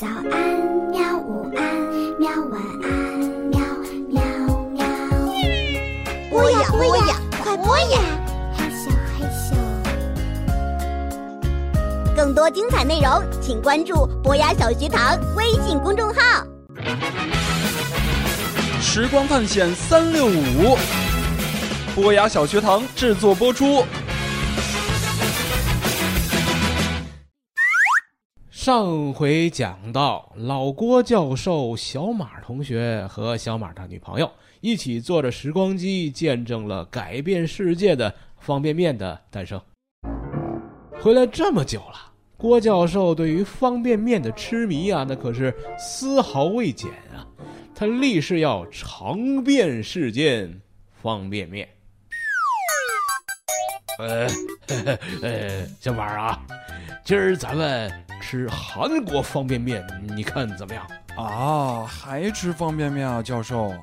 早安，喵！午安，喵！晚安，喵喵喵！播呀播呀，快播呀！嘿咻，嘿咻。更多精彩内容，请关注博雅小学堂微信公众号。时光探险三六五，博雅小学堂制作播出。上回讲到，老郭教授、小马同学和小马的女朋友一起坐着时光机，见证了改变世界的方便面的诞生。回来这么久了，郭教授对于方便面的痴迷啊，那可是丝毫未减啊！他立誓要尝遍世间方便面。呃，呃，小马啊，今儿咱们。吃韩国方便面，你看怎么样啊？还吃方便面啊，教授？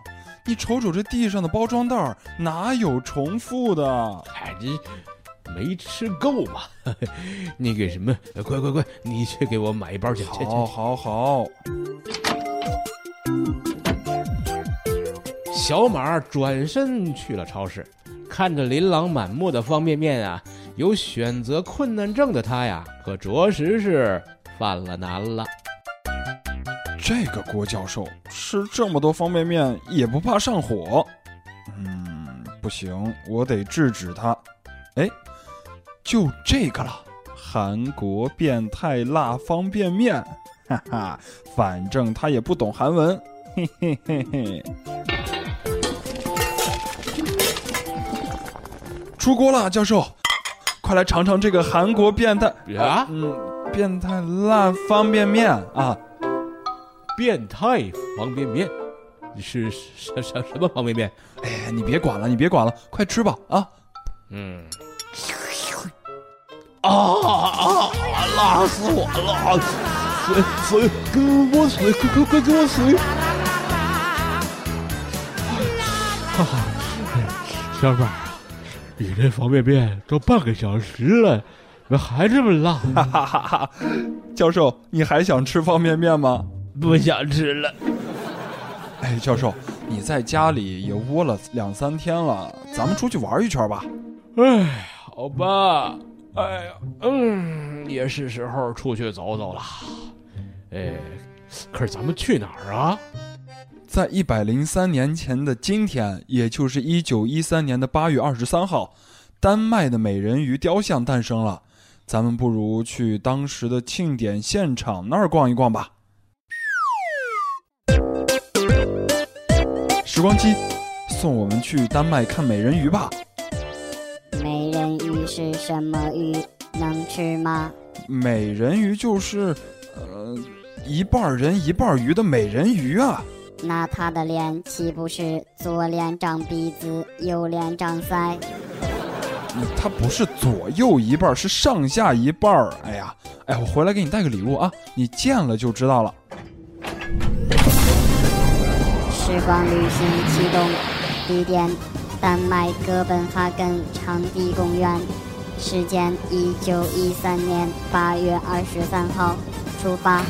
你瞅瞅这地上的包装袋，哪有重复的？哎，这没吃够嘛？那个什么，快快快，你去给我买一包去。好，好，好。小马转身去了超市，看着琳琅满目的方便面啊。有选择困难症的他呀，可着实是犯了难了。这个郭教授吃这么多方便面也不怕上火？嗯，不行，我得制止他。哎，就这个了，韩国变态辣方便面，哈哈，反正他也不懂韩文，嘿嘿嘿嘿。出锅了，教授。快来尝尝这个韩国变态啊，嗯，变态辣方便面啊！变态方便面你是什什什么方便面？哎，你别管了，你别管了，快吃吧啊！嗯，啊啊！辣死我了！水水，给我水，快快快给我水！哈哈，小马。你这方便面都半个小时了，还这么辣？哈 哈哈哈教授，你还想吃方便面吗？不想吃了。哎，教授，你在家里也窝了两三天了，咱们出去玩一圈吧。哎，好吧。哎呀，嗯，也是时候出去走走了。哎，可是咱们去哪儿啊？在一百零三年前的今天，也就是一九一三年的八月二十三号，丹麦的美人鱼雕像诞生了。咱们不如去当时的庆典现场那儿逛一逛吧。时光机，送我们去丹麦看美人鱼吧。美人鱼是什么鱼？能吃吗？美人鱼就是，呃，一半人一半鱼的美人鱼啊。那他的脸岂不是左脸长鼻子，右脸长腮？他不是左右一半，是上下一半儿。哎呀，哎，我回来给你带个礼物啊，你见了就知道了。时光旅行启动，地点：丹麦哥本哈根场地公园，时间：一九一三年八月二十三号，出发。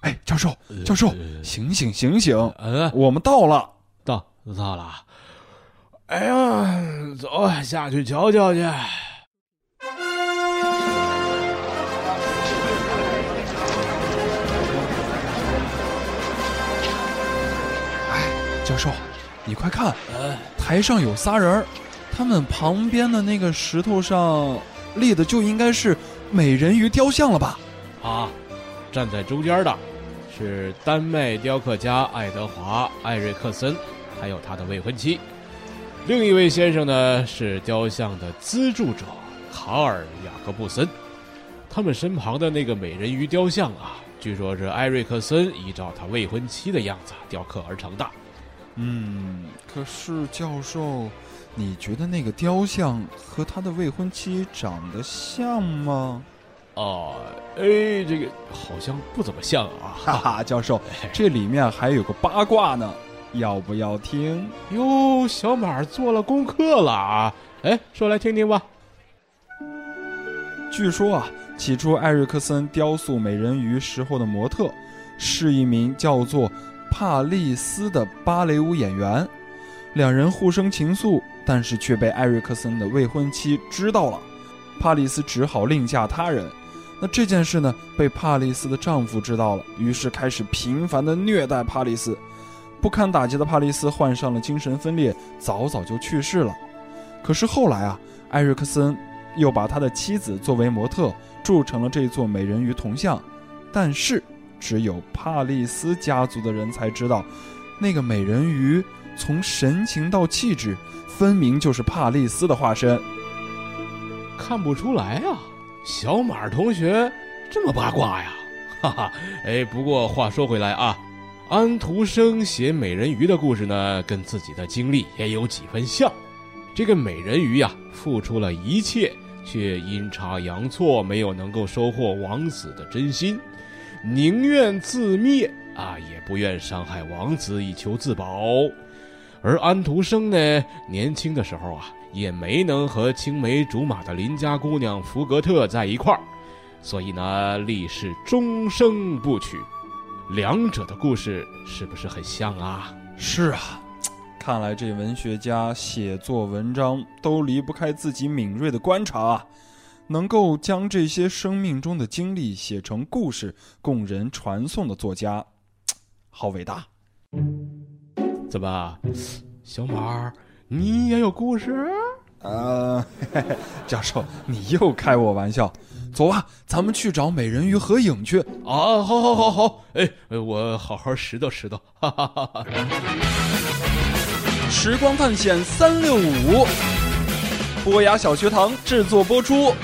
哎，教授，教授，醒醒，醒醒！嗯，我们到了，到到了。哎呀，走，下去瞧瞧去。哎，教授，你快看，台上有仨人，他们旁边的那个石头上立的就应该是美人鱼雕像了吧？啊，站在中间的。是丹麦雕刻家爱德华·艾瑞克森，还有他的未婚妻。另一位先生呢是雕像的资助者卡尔·雅各布森。他们身旁的那个美人鱼雕像啊，据说是艾瑞克森依照他未婚妻的样子雕刻而成的。嗯，可是教授，你觉得那个雕像和他的未婚妻长得像吗？哦，哎，这个好像不怎么像啊！哈哈，教授，这里面还有个八卦呢，要不要听？哟，小马做了功课了啊！哎，说来听听吧。据说啊，起初艾瑞克森雕塑美人鱼时候的模特是一名叫做帕丽斯的芭蕾舞演员，两人互生情愫，但是却被艾瑞克森的未婚妻知道了，帕丽斯只好另嫁他人。那这件事呢，被帕丽斯的丈夫知道了，于是开始频繁的虐待帕丽斯。不堪打击的帕利斯患上了精神分裂，早早就去世了。可是后来啊，艾瑞克森又把他的妻子作为模特，铸成了这座美人鱼铜像。但是，只有帕利斯家族的人才知道，那个美人鱼从神情到气质，分明就是帕利斯的化身。看不出来啊，小马同学这么八卦呀，哈哈。哎，不过话说回来啊。安徒生写美人鱼的故事呢，跟自己的经历也有几分像。这个美人鱼呀，付出了一切，却阴差阳错没有能够收获王子的真心，宁愿自灭啊，也不愿伤害王子以求自保。而安徒生呢，年轻的时候啊，也没能和青梅竹马的邻家姑娘福格特在一块儿，所以呢，立誓终生不娶。两者的故事是不是很像啊？是啊，看来这文学家写作文章都离不开自己敏锐的观察啊，能够将这些生命中的经历写成故事供人传颂的作家，好伟大！怎么，小马，你也有故事？呃，教授，你又开我玩笑。走吧，咱们去找美人鱼合影去。啊，好，好，好，好。哎，我好好拾掇拾掇。哈哈哈哈时光探险三六五，波雅小学堂制作播出。